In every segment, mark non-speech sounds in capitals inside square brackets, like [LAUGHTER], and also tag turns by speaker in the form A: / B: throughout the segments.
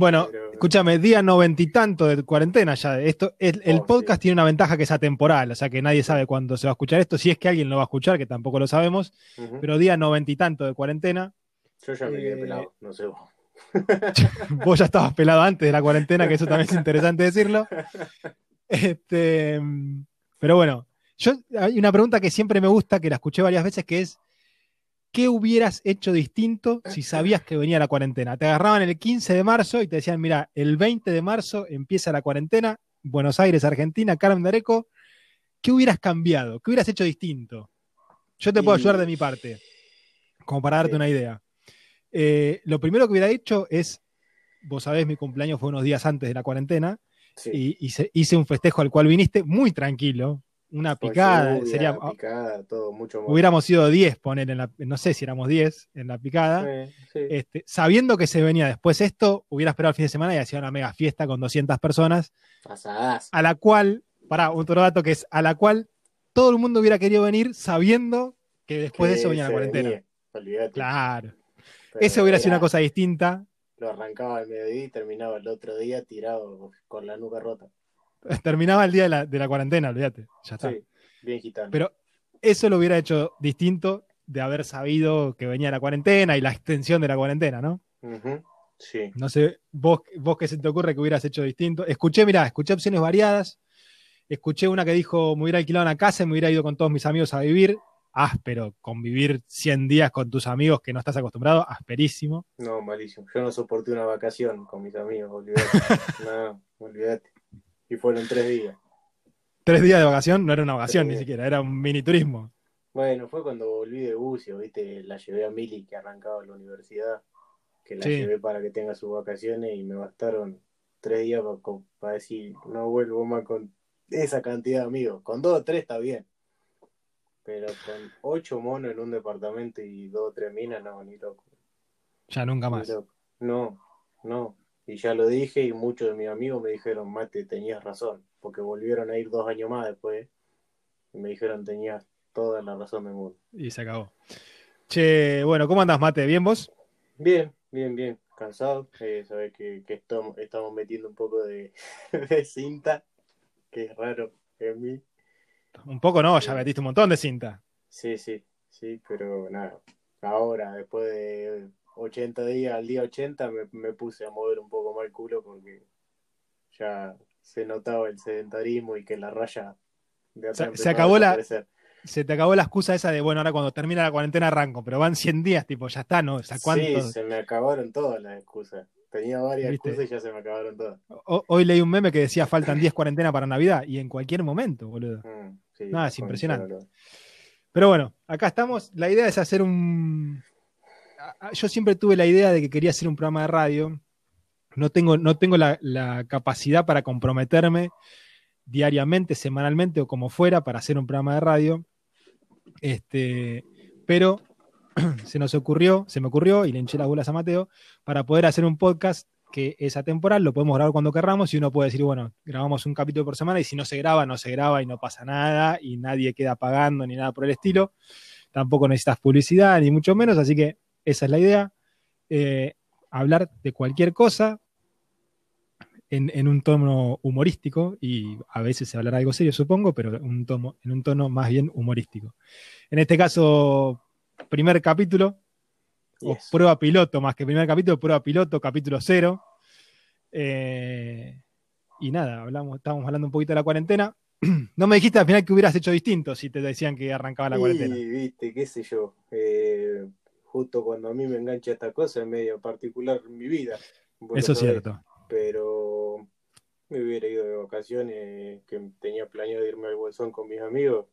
A: Bueno,
B: Pero-
A: escúchame, día noventa y tanto de cuarentena ya. Esto, el, el
B: Oh,
A: podcast
B: sí.
A: tiene una ventaja que es atemporal, o sea que nadie sabe cuándo se va a escuchar esto, si es que alguien lo va a escuchar, que tampoco lo sabemos, pero día noventa y tanto de cuarentena,
B: Yo ya me quedé
A: eh,
B: pelado, no sé vos. [LAUGHS]
A: vos ya estabas pelado antes de la cuarentena, que eso también es interesante decirlo. [LAUGHS] Este, pero bueno, yo hay una pregunta que siempre me gusta, que la escuché varias veces, que es ¿qué hubieras hecho distinto [LAUGHS] si sabías que venía la cuarentena? Te agarraban el 15 de marzo y te decían, mira, el 20 de marzo empieza la cuarentena, Buenos Aires, Argentina, Carmen de Areco, ¿qué hubieras cambiado? ¿Qué hubieras hecho distinto? Yo te puedo ayudar de mi parte, como para darte una idea. Eh, lo primero que hubiera hecho es, vos sabés, mi cumpleaños fue unos días antes de la cuarentena,
B: Sí.
A: y hice, hice un festejo al cual viniste muy tranquilo, una picada,
B: lluvia,
A: sería,
B: picada, todo mucho más.
A: hubiéramos sido 10, poner en la, no sé si éramos 10 en la picada,
B: Sí, sí.
A: este, sabiendo que se venía después esto, hubiera esperado el fin de semana y hacía una mega fiesta con 200 personas,
B: Asadazo.
A: a la cual, para otro dato que es, a la cual todo el mundo hubiera querido venir sabiendo que después de eso
B: Que
A: venía la cuarentena.
B: venía.
A: Claro.
B: Pero
A: Eso hubiera sido
B: era-
A: una cosa distinta.
B: Lo arrancaba al mediodía y terminaba el otro día tirado con la nuca rota. [LAUGHS]
A: Terminaba el día de la, de la cuarentena, olvídate. Ya está.
B: Sí, bien gitano.
A: Pero eso lo hubiera hecho distinto de haber sabido que venía la cuarentena y la extensión de la cuarentena, ¿no?
B: Sí.
A: No sé, vos, vos qué se te ocurre que hubieras hecho distinto. Escuché, mirá, escuché opciones variadas. Escuché una que dijo, me hubiera alquilado una casa y me hubiera ido con todos mis amigos a vivir. Áspero, convivir 100 días con tus amigos que no estás acostumbrado, asperísimo.
B: No, malísimo. Yo no soporté una vacación con mis amigos, [LAUGHS] olvidate. no, olvidate. Y fueron tres días.
A: Tres días de vacación no era una vacación ni siquiera, era un mini turismo.
B: Bueno, fue cuando volví de Bucio, ¿viste? La llevé a Mili que arrancaba la universidad, que la
A: Sí.
B: llevé para que tenga sus vacaciones y me bastaron tres días para, decir, no vuelvo más con esa cantidad de amigos. Con dos o tres está bien. Pero con ocho monos en un departamento y dos o tres minas, no, ni loco.
A: Ya nunca más.
B: No, no. Y ya lo dije y muchos de mis amigos me dijeron, Mate, tenías razón, porque volvieron a ir dos años más después. Y me dijeron, tenías toda la razón del mundo.
A: Y se acabó. Che, bueno, ¿cómo andás, Mate? ¿Bien vos?
B: Bien, bien, bien. Cansado. Eh, sabes que, que estamos, estamos metiendo un poco de, [LAUGHS] de cinta, que es raro en mí.
A: Un poco no, ya metiste un montón de cinta.
B: Sí, sí, sí, pero nada. Ahora, después de 80 días, al día 80, me, me puse a mover un poco más el culo porque ya se notaba el sedentarismo y que la raya de atrás
A: Se- se acabó la-. Se te acabó la excusa esa de, bueno, ahora cuando termina la cuarentena arranco, pero van 100 días, tipo, ya está, ¿no? O sea, ¿cuánto?
B: Sí, se me acabaron todas las excusas. Tenía varias
A: ¿Viste?
B: excusas y ya se me acabaron todas.
A: O- Hoy leí un meme que decía faltan 10 cuarentenas para Navidad y en cualquier momento, boludo.
B: Mm, sí,
A: Nada, es impresionante. Pero bueno, acá estamos. La idea es hacer un. Yo siempre tuve la idea de que quería hacer un programa de radio. No tengo, no tengo la, la capacidad para comprometerme diariamente, semanalmente o como fuera para hacer un programa de radio. Este, pero [CLEARS THROAT] se nos ocurrió, se me ocurrió y le hinché las bolas a Mateo para poder hacer un podcast que es atemporal, lo podemos grabar cuando querramos y uno puede decir, bueno, grabamos un capítulo por semana y si no se graba, no se graba y no pasa nada y nadie queda pagando ni nada por el estilo. Tampoco necesitas publicidad ni mucho menos, así que esa es la idea. Eh, hablar de cualquier cosa en, en un tono humorístico y a veces se hablará algo serio, supongo, pero un tono, en un tono más bien humorístico. En este caso, primer capítulo, o prueba piloto, más que primer capítulo, prueba piloto, capítulo cero. Eh, y nada, hablamos, estábamos hablando un poquito de la cuarentena. [CLEARS THROAT] No me dijiste al final que hubieras hecho distinto si te decían que arrancaba la cuarentena.
B: Y viste, qué sé yo. eh, justo cuando a mí me engancha esta cosa, es medio particular en mi vida.
A: Eso es cierto.
B: Pero me hubiera ido de vacaciones, que tenía planeado irme al Bolsón con mis amigos,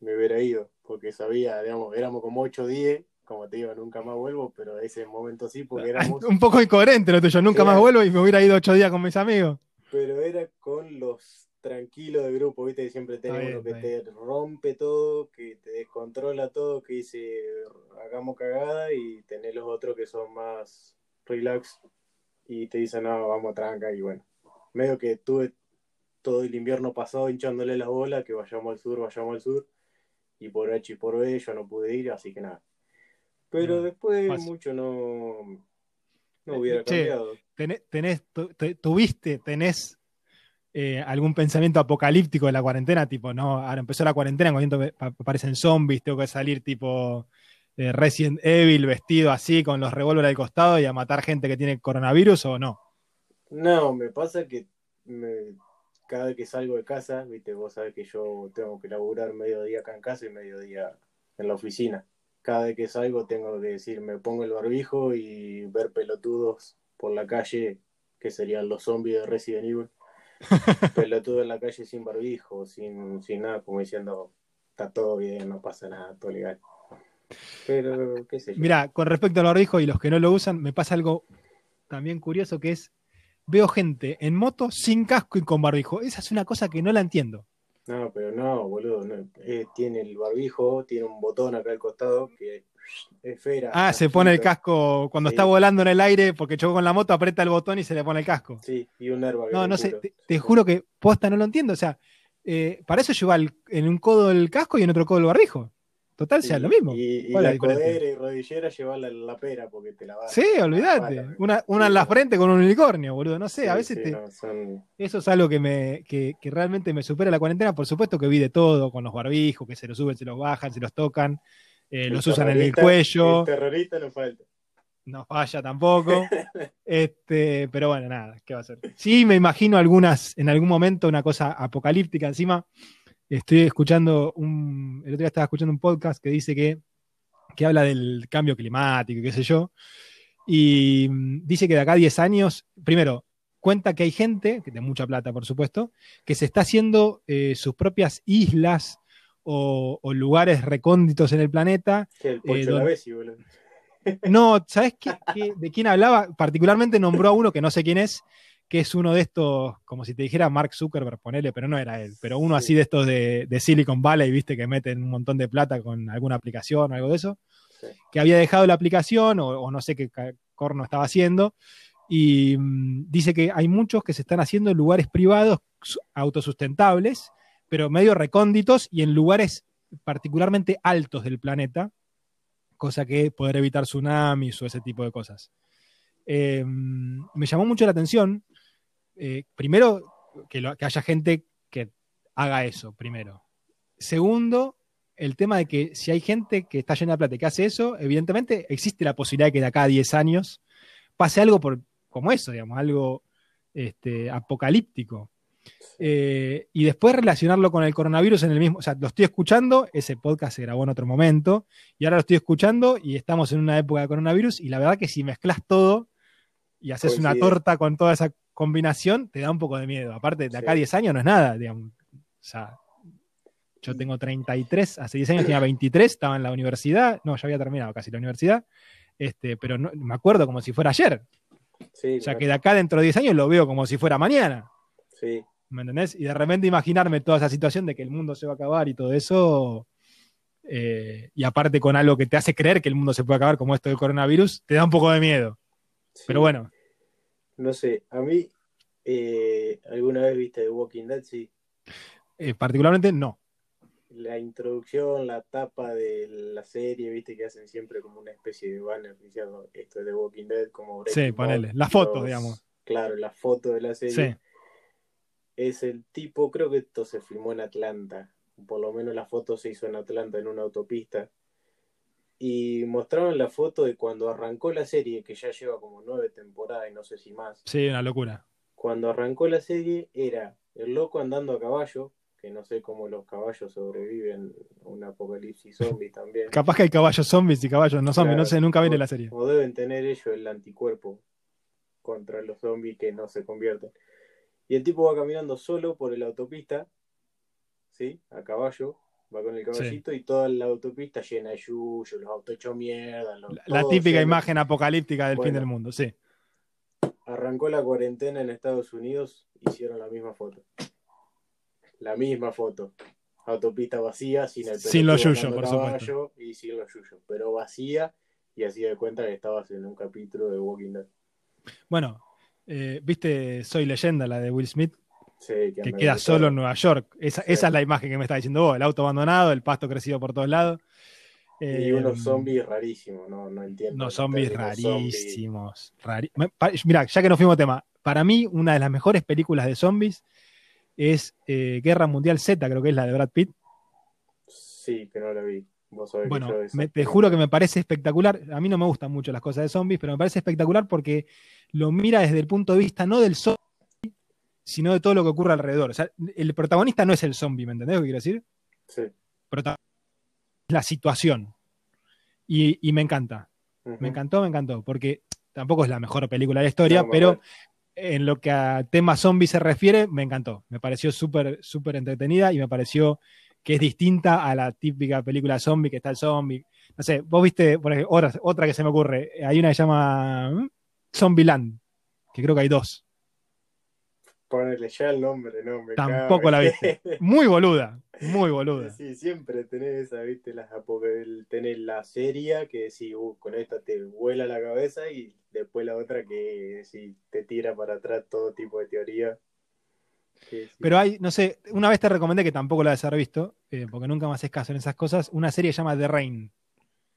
B: me hubiera ido, porque sabía, digamos, éramos como 8 o 10, como te digo, nunca más vuelvo, pero ese momento sí, porque éramos,
A: Un poco incoherente lo tuyo. Nunca más vuelvo y me hubiera ido ocho días con mis amigos.
B: pero era con los tranquilos del grupo, viste, que siempre tenés
A: bien,
B: uno que te rompe todo, que te descontrola todo, que dice, hagamos cagada, y tenés los otros que son más relax y te dicen, no, vamos a tranca, y bueno, medio que tuve todo el invierno pasado hinchándole las bolas, que vayamos al sur, vayamos al sur, y por H y por B yo no pude ir, así que nada. Pero
A: No,
B: después mucho no, no hubiera
A: Che,
B: cambiado.
A: tenés, tenés- tu- te- tuviste, tenés eh, algún pensamiento apocalíptico de la cuarentena, tipo, no, ahora empezó la cuarentena, en cuanto aparecen zombies, tengo que salir tipo eh, Resident Evil vestido así, con los revólveres al costado y a matar gente que tiene coronavirus o no.
B: No, me pasa que me- cada vez que salgo de casa, viste, vos sabés que yo tengo que laburar mediodía acá en casa y mediodía en la oficina. Cada vez que salgo tengo que decir, me pongo el barbijo y ver pelotudos por la calle, que serían los zombies de Resident Evil. [LAUGHS] Pelotudos en la calle sin barbijo, sin, sin nada, como diciendo, está todo bien, no pasa nada, todo legal. Pero, qué sé yo.
A: Mira, con respecto al barbijo y los que no lo usan, me pasa algo también curioso que es, veo gente en moto sin casco y con barbijo. Esa es una cosa que no la entiendo.
B: No, pero no, boludo. no. Eh, tiene el barbijo, tiene un botón acá al costado que esfera.
A: Ah, se pone el
B: casco
A: cuando
B: Sí.
A: está volando en el aire porque chocó con la moto, aprieta el botón y se le pone el casco.
B: Sí, y un airbag.
A: No, no sé, te, te juro que posta no lo entiendo. O sea, eh, para eso lleva el- en un codo el casco y en otro codo el barbijo. Total,
B: Sí,
A: sea lo mismo.
B: Y, y
A: ¿Cuál es la
B: la codera y rodillera llevarla en la pera porque te la vas
A: Sí, olvídate. Una, una en la frente con un unicornio, boludo. No sé, a veces te- eso es algo que, me, que, que realmente me supera la cuarentena. Por supuesto que vi de todo, con los barbijos, que se los suben, se los bajan, se los tocan, eh, los usan en el cuello.
B: El terrorista no falta.
A: no falla tampoco. [LAUGHS] Este, pero bueno, nada, ¿qué va a ser? Sí, me imagino algunas, en algún momento, una cosa apocalíptica. Encima, estoy escuchando un. El otro día estaba escuchando un podcast que dice que, que habla del cambio climático y qué sé yo. Y mm, dice que de acá a 10 años, primero, cuenta que hay gente, que de mucha plata, por supuesto, que se está haciendo eh, sus propias islas o, o lugares recónditos en el planeta
B: Que el
A: Eh,
B: la
A: don-
B: Bessi, boludo. [LAUGHS]
A: no, ¿sabes qué, qué- de quién hablaba? Particularmente nombró a uno que no sé quién es, que es uno de estos, como si te dijera Mark Zuckerberg, ponele, pero no era él, pero uno
B: Sí.
A: así de estos de, de Silicon Valley, viste, que meten un montón de plata con alguna aplicación o algo de eso,
B: Sí.
A: que había dejado la aplicación o, o no sé qué corno estaba haciendo, y mm, dice que hay muchos que se están haciendo en lugares privados su- autosustentables, pero medio recónditos y en lugares particularmente altos del planeta, cosa que poder evitar tsunamis o ese tipo de cosas. Eh, me llamó mucho la atención, eh, primero, que haya gente que haga eso, primero. Segundo, el tema de que si hay gente que está llena de plata y que hace eso, evidentemente existe la posibilidad de que de acá a 10 años pase algo por, como eso, digamos, algo este, apocalíptico. Eh, y después relacionarlo con el coronavirus en el mismo, o sea, lo estoy escuchando, ese podcast se grabó en otro momento, y ahora lo estoy escuchando y estamos en una época de coronavirus, y la verdad que si mezclas todo y haces una torta con toda esa combinación, te da un poco de miedo. Aparte, de acá a
B: Sí.
A: 10 años no es nada, digamos. O sea, yo tengo 33, hace 10 años tenía 23, estaba en la universidad, no, ya había terminado casi la universidad, este, pero no, me acuerdo como si fuera ayer.
B: Sí,
A: O sea,
B: claro.
A: que de acá dentro de 10 años lo veo como si fuera mañana.
B: sí.
A: ¿Me entendés? Y de repente imaginarme toda esa situación de que el mundo se va a acabar y todo eso, eh, y aparte con algo que te hace creer que el mundo se puede acabar, como esto del coronavirus, te da un poco de miedo.
B: sí.
A: Pero bueno,
B: No sé, a mí, eh, ¿alguna vez viste The Walking Dead? Sí.
A: eh, particularmente no.
B: La introducción, la tapa de la serie, viste que hacen siempre como una especie de banner diciendo esto es The Walking Dead, como
A: Sí,
B: Breaking
A: ponele.
B: Bad,
A: Las fotos, digamos.
B: Claro, la foto de la serie.
A: Sí.
B: Es el tipo, creo que esto se filmó en Atlanta. Por lo menos la foto se hizo en Atlanta en una autopista. Y mostraron la foto de cuando arrancó la serie, que ya lleva como nueve temporadas y no sé si más.
A: Sí, una locura.
B: Cuando arrancó la serie era el loco andando a caballo, que no sé cómo los caballos sobreviven a un apocalipsis [LAUGHS] zombie también.
A: Capaz que hay caballos zombies y caballos no zombies,
B: Claro.
A: no sé, nunca vi la serie.
B: O deben tener ellos el anticuerpo contra los zombies que no se convierten. Y el tipo va caminando solo por la autopista, ¿sí? A caballo, va con el caballito y toda la autopista llena de yuyo, los autos hechos mierda. los-
A: La, la típica
B: lleno.
A: imagen apocalíptica del fin del mundo, sí.
B: Arrancó la cuarentena en Estados Unidos, hicieron la misma foto. La misma foto. Autopista vacía, sin el
A: Sin los yuyos, por
B: caballo Y sin los yuyos, pero vacía y así de cuenta que estabas en un capítulo de Walking Dead.
A: Bueno, eh, viste Soy Leyenda, la de Will Smith,
B: Sí,
A: que queda solo en Nueva York. Esa,
B: Sí.
A: esa es la imagen que me está diciendo vos, el auto abandonado, el pasto crecido por todos lados.
B: y unos zombies rarísimos, no, no entiendo.
A: Unos zombies rarísimos. Mira, ya que nos fuimos tema, para mí una de las mejores películas de zombies es eh, Guerra Mundial Z, creo que es la de Brad Pitt.
B: Sí, que no la vi.
A: Bueno, te juro que me parece espectacular. A mí no me gustan mucho las cosas de zombies, pero me parece espectacular porque lo mira desde el punto de vista no del zombie, sino de todo lo que ocurre alrededor. O sea, el protagonista no es el zombie, ¿me entendés lo que quiero decir?
B: Sí.
A: la situación. Y, me encanta. Me encantó, me encantó. Porque tampoco es la mejor película de la historia, pero en lo que a tema zombie se refiere, me encantó. Me pareció súper, súper entretenida y me pareció que es distinta a la típica película zombie, que está el zombie. No sé, vos viste, por ejemplo, otra, otra que se me ocurre, hay una que se llama. Zombieland, que creo que hay dos.
B: Ponerle ya el nombre, no,
A: Tampoco la viste. [LAUGHS] Muy boluda, muy boluda.
B: Sí, siempre tenés esa, viste, las, tenés la serie que si uh, con esta te vuela la cabeza y después la otra que si te tira para atrás todo tipo de teoría.
A: Pero hay, no sé, una vez te recomendé que tampoco la has visto, eh, porque nunca más es caso en esas cosas, una serie que se llama The Rain.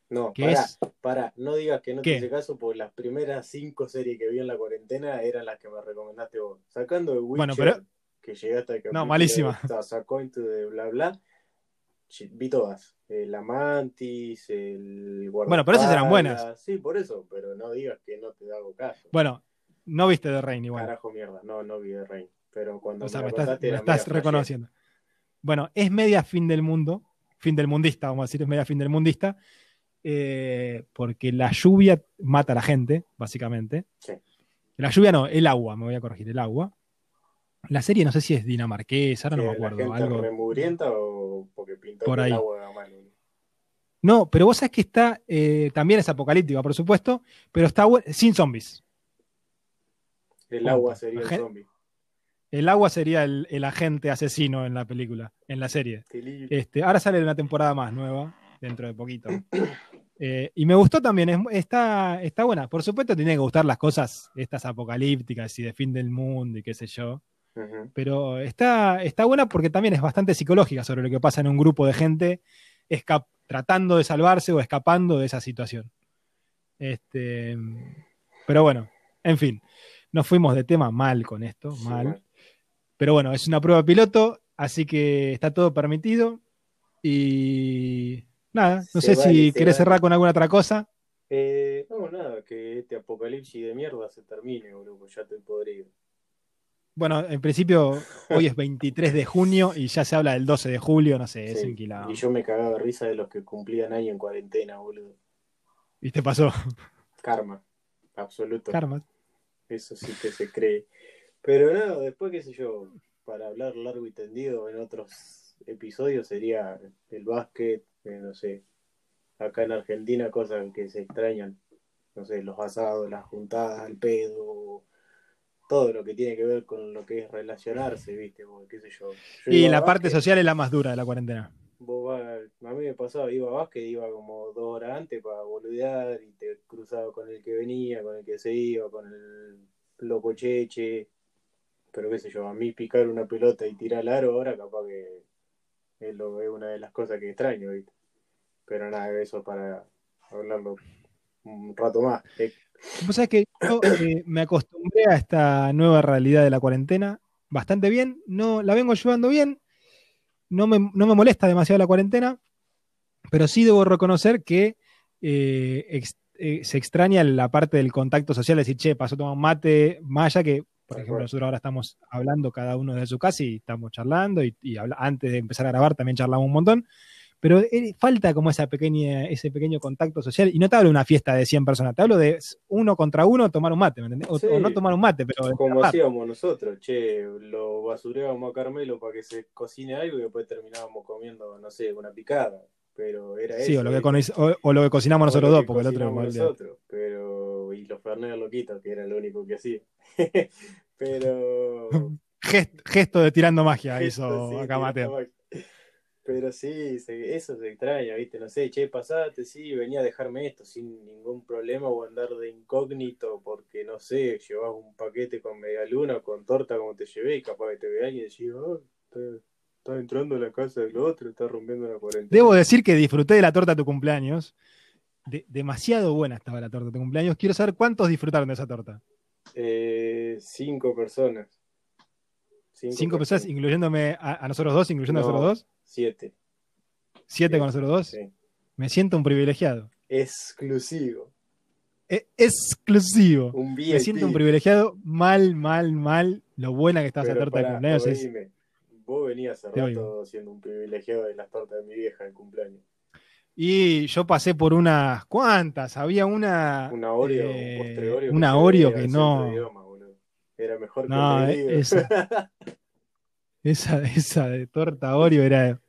B: No, para, para, no digas que no te hice caso, porque las primeras cinco series que vi en la cuarentena eran las que me recomendaste vos. Sacando de Witcher,
A: bueno, pero...
B: que llegaste
A: a No, malísima.
B: Sacó de bla bla. Vi todas. El Amantis, el
A: Bueno, pero esas eran buenas.
B: Sí, por eso, pero no digas que no te hago caso.
A: Bueno, no viste The Rain igual.
B: Carajo mierda, no, no vi The Rain pero cuando
A: o sea, me, estás, reconociendo. Bueno, es media fin del mundo, fin del mundista, vamos a decir, es media fin del mundista, eh, porque la lluvia mata a la gente, básicamente.
B: Sí.
A: La lluvia no, el agua, me voy a corregir, el agua. La serie no sé si es dinamarquesa, ahora no me acuerdo.
B: ¿La
A: algo...
B: remugrienta o porque pintó
A: por ahí.
B: el agua mano?
A: No, pero vos sabés que está, eh, también es apocalíptica, por supuesto, pero está sin zombies.
B: El agua sería el zombie.
A: El agua sería el, agente asesino en la película, en la serie. Este, ahora sale una temporada más nueva, dentro de poquito. Eh, y me gustó también, está, está buena. Por supuesto, tiene que gustar las cosas estas apocalípticas y de fin del mundo y qué sé yo. Pero está, está buena porque también es bastante psicológica sobre lo que pasa en un grupo de gente tratando de salvarse o escapando de esa situación. Este, pero bueno, en fin, nos fuimos de tema mal con esto, mal. Pero bueno, es una prueba piloto, así que está todo permitido. Y nada, no sé si querés cerrar con alguna otra cosa.
B: Eh, no, nada, que este apocalipsis de mierda se termine, boludo, ya estoy podrido.
A: Bueno, en principio hoy es 23 de junio y ya se habla del 12 de julio, no sé, es inquilado.
B: Y yo me cagaba de risa de los que cumplían ahí en cuarentena, boludo.
A: ¿Y te pasó?
B: Karma, absoluto.
A: Karma.
B: Eso sí que se cree. Pero nada, después, qué sé yo, para hablar largo y tendido en otros episodios sería el básquet, eh, no sé, acá en Argentina cosas que se extrañan, no sé, los asados, las juntadas, el pedo, todo lo que tiene que ver con lo que es relacionarse, viste, qué sé yo.
A: y la parte social es la más dura de la cuarentena.
B: a mí me pasaba, iba a básquet, iba como dos horas antes para boludear y te cruzaba con el que venía, con el que se iba, con el loco cheche, pero qué sé yo, a mí picar una pelota y tirar al aro ahora capaz que es, lo, es una de las cosas que extraño, ¿viste? Pero nada, eso para hablarlo un rato más. Eh,
A: Vos sabés que yo eh, me acostumbré a esta nueva realidad de la cuarentena bastante bien, no la vengo llevando bien, no me, no me molesta demasiado la cuarentena, pero sí debo reconocer que eh, se extraña la parte del contacto social, decir, che, pasó a tomar un mate, allá que por ejemplo, nosotros ahora estamos hablando cada uno de su casa y estamos charlando y, antes de empezar a grabar también charlamos un montón. Pero eh, falta como esa pequeña, ese pequeño contacto social. Y no te hablo de una fiesta de 100 personas, te hablo de uno contra uno tomar un mate, ¿me entendés? O, no tomar un mate, pero.
B: Como hacíamos nosotros, che, lo basureábamos a Carmelo para que se cocine algo y después terminábamos comiendo, no sé, una picada. Pero era
A: sí, o lo, que o, lo que cocinamos nosotros dos, porque el otro
B: nosotros, pero y los Fernández loquitos, que era lo único que hacía. [LAUGHS] pero. [LAUGHS]
A: Gesto, de tirando magia hizo acá Mateo.
B: Pero sí, eso se extraña, ¿viste? No sé, che, pasate, sí, venía a dejarme esto sin ningún problema o andar de incógnito porque, no sé, llevas un paquete con media luna, con torta como te llevé y capaz que te ve alguien y decís, oh, Está entrando a la casa del otro, está rompiendo la cuarentena.
A: Debo decir que disfruté de la torta de tu cumpleaños. De- demasiado buena estaba la torta de tu cumpleaños. Quiero saber cuántos disfrutaron de esa torta.
B: Eh, cinco personas.
A: Cinco personas, incluyéndome a, a nosotros dos, incluyendo a
B: No.
A: nosotros dos.
B: Siete.
A: Siete con nosotros dos.
B: Sí.
A: Me siento un privilegiado.
B: Exclusivo.
A: E- exclusivo.
B: Un.
A: Me siento un privilegiado. Mal, mal, mal. Lo buena que está esa torta de cumpleaños es.
B: Vos venías hace rato siendo un privilegiado de las tortas de mi vieja de cumpleaños.
A: Y yo pasé por unas cuantas. Había una.
B: Una Oreo,
A: eh,
B: un postre Oreo.
A: una
B: se
A: Oreo que no-
B: idioma. Era mejor que
A: No,
B: el
A: eh,
B: pedido.
A: esa- [LAUGHS] Esa, esa de torta Oreo era.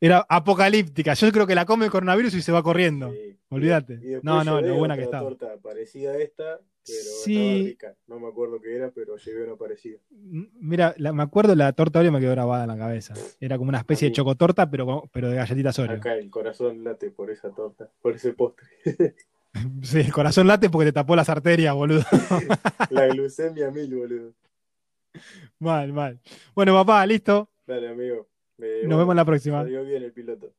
A: Era apocalíptica. Yo creo que la come el coronavirus y se va corriendo.
B: Sí.
A: Olvídate. No, no, lo buena que estaba.
B: torta parecida a esta, pero
A: Sí.
B: estaba rica. No me acuerdo qué era, pero llevé una parecida.
A: Mira, la- me acuerdo la torta Oreo me quedó grabada en la cabeza. Era como una especie de chocotorta, pero, pero de galletitas Oreo.
B: Acá el corazón late por esa torta, por ese postre. [LAUGHS] [LAUGHS]
A: Sí, el corazón late porque te tapó las arterias, boludo. [LAUGHS]
B: La glucemia mil, boludo.
A: mal, mal. Bueno, papá, listo.
B: Dale, amigo. Eh,
A: Nos
B: bueno,
A: vemos la próxima.
B: Salió bien el piloto.